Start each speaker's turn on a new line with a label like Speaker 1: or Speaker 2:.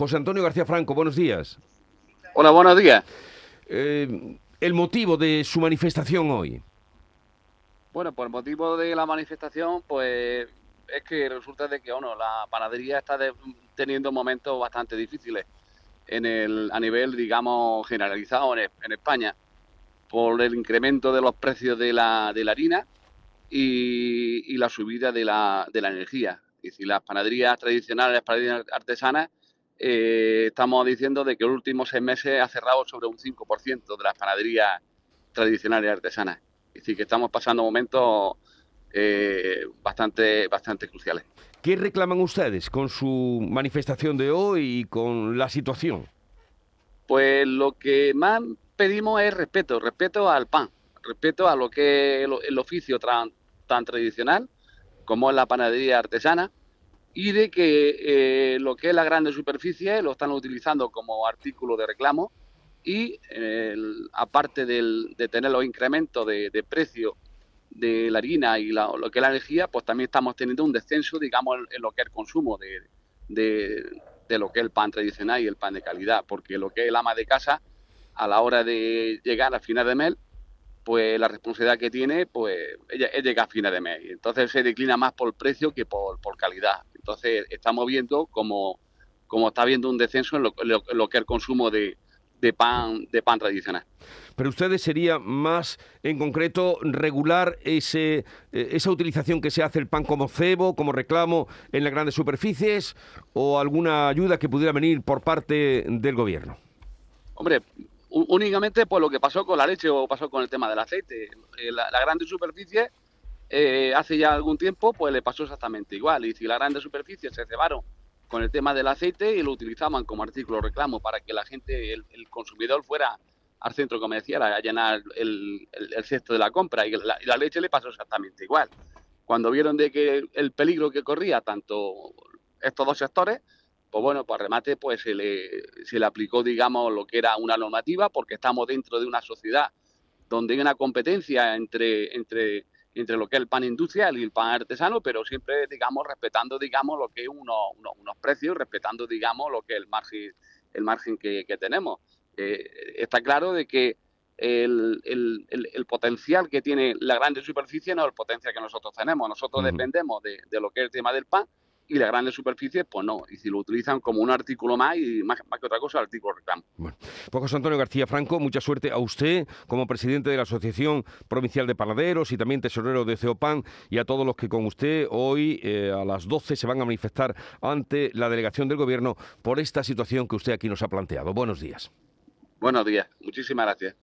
Speaker 1: José Antonio García Franco, buenos días.
Speaker 2: Hola, buenos días.
Speaker 1: Eh, el motivo de su manifestación hoy.
Speaker 2: Bueno, por el motivo de la manifestación, pues es que resulta de que bueno, la panadería está teniendo momentos bastante difíciles en el, a nivel, digamos, generalizado en, en España por el incremento de los precios de la, de la harina y, la subida de la, de la energía. Y decir, las panaderías tradicionales, las panaderías artesanas, eh, estamos diciendo de que los últimos seis meses ha cerrado sobre un 5% de las panaderías tradicionales artesanas. Es decir, que estamos pasando momentos eh, bastante, bastante cruciales.
Speaker 1: ¿Qué reclaman ustedes con su manifestación de hoy y con la situación?
Speaker 2: Pues lo que más pedimos es respeto, respeto al pan, respeto a lo que es el, oficio tan, tradicional como es la panadería artesana y de que eh, lo que es la grande superficie lo están utilizando como artículo de reclamo y aparte de tener los incrementos de, precio de la harina y lo que es la energía, pues también estamos teniendo un descenso, digamos, en, lo que es el consumo de, de, lo que es el pan tradicional y el pan de calidad, porque lo que es el ama de casa a la hora de llegar a final de mes, pues la responsabilidad que tiene, pues ella es llegar a final de mes. Entonces se declina más por precio que por, calidad. Entonces estamos viendo como, como está habiendo un descenso en lo, que es el consumo de, pan, de pan tradicional.
Speaker 1: Pero ustedes sería más en concreto regular ese, eh, esa utilización que se hace el pan como cebo, como reclamo en las grandes superficies o alguna ayuda que pudiera venir por parte del gobierno.
Speaker 2: Hombre, únicamente por lo que pasó con la leche o pasó con el tema del aceite. Eh, la, la grande superficie eh, hace ya algún tiempo pues le pasó exactamente igual. Y si la grande superficie se cebaron con el tema del aceite y lo utilizaban como artículo reclamo para que la gente, el, consumidor fuera al centro comercial a llenar el, cesto de la compra y la, leche le pasó exactamente igual. Cuando vieron de que el peligro que corría tanto estos dos sectores, pues bueno, por remate, pues se le, se le aplicó, digamos, lo que era una normativa, porque estamos dentro de una sociedad donde hay una competencia entre, entre, entre lo que es el pan industrial y el pan artesano, pero siempre, digamos, respetando, digamos, lo que es uno, unos precios, respetando, digamos, lo que es el margen, el margen que, tenemos. Eh, está claro de que el, el, el, potencial que tiene la grande superficie no es el potencial que nosotros tenemos. Nosotros dependemos de, de, lo que es el tema del pan y las grandes superficies, pues no. Y si lo utilizan como un artículo más y más, que otra cosa, artículo reclamo.
Speaker 1: Bueno, pues José Antonio García Franco, mucha suerte a usted como presidente de la Asociación Provincial de Panaderos y también tesorero de CEOPAN y a todos los que con usted hoy eh, a las 12 se van a manifestar ante la delegación del Gobierno por esta situación que usted aquí nos ha planteado. Buenos días.
Speaker 2: Buenos días. Muchísimas gracias.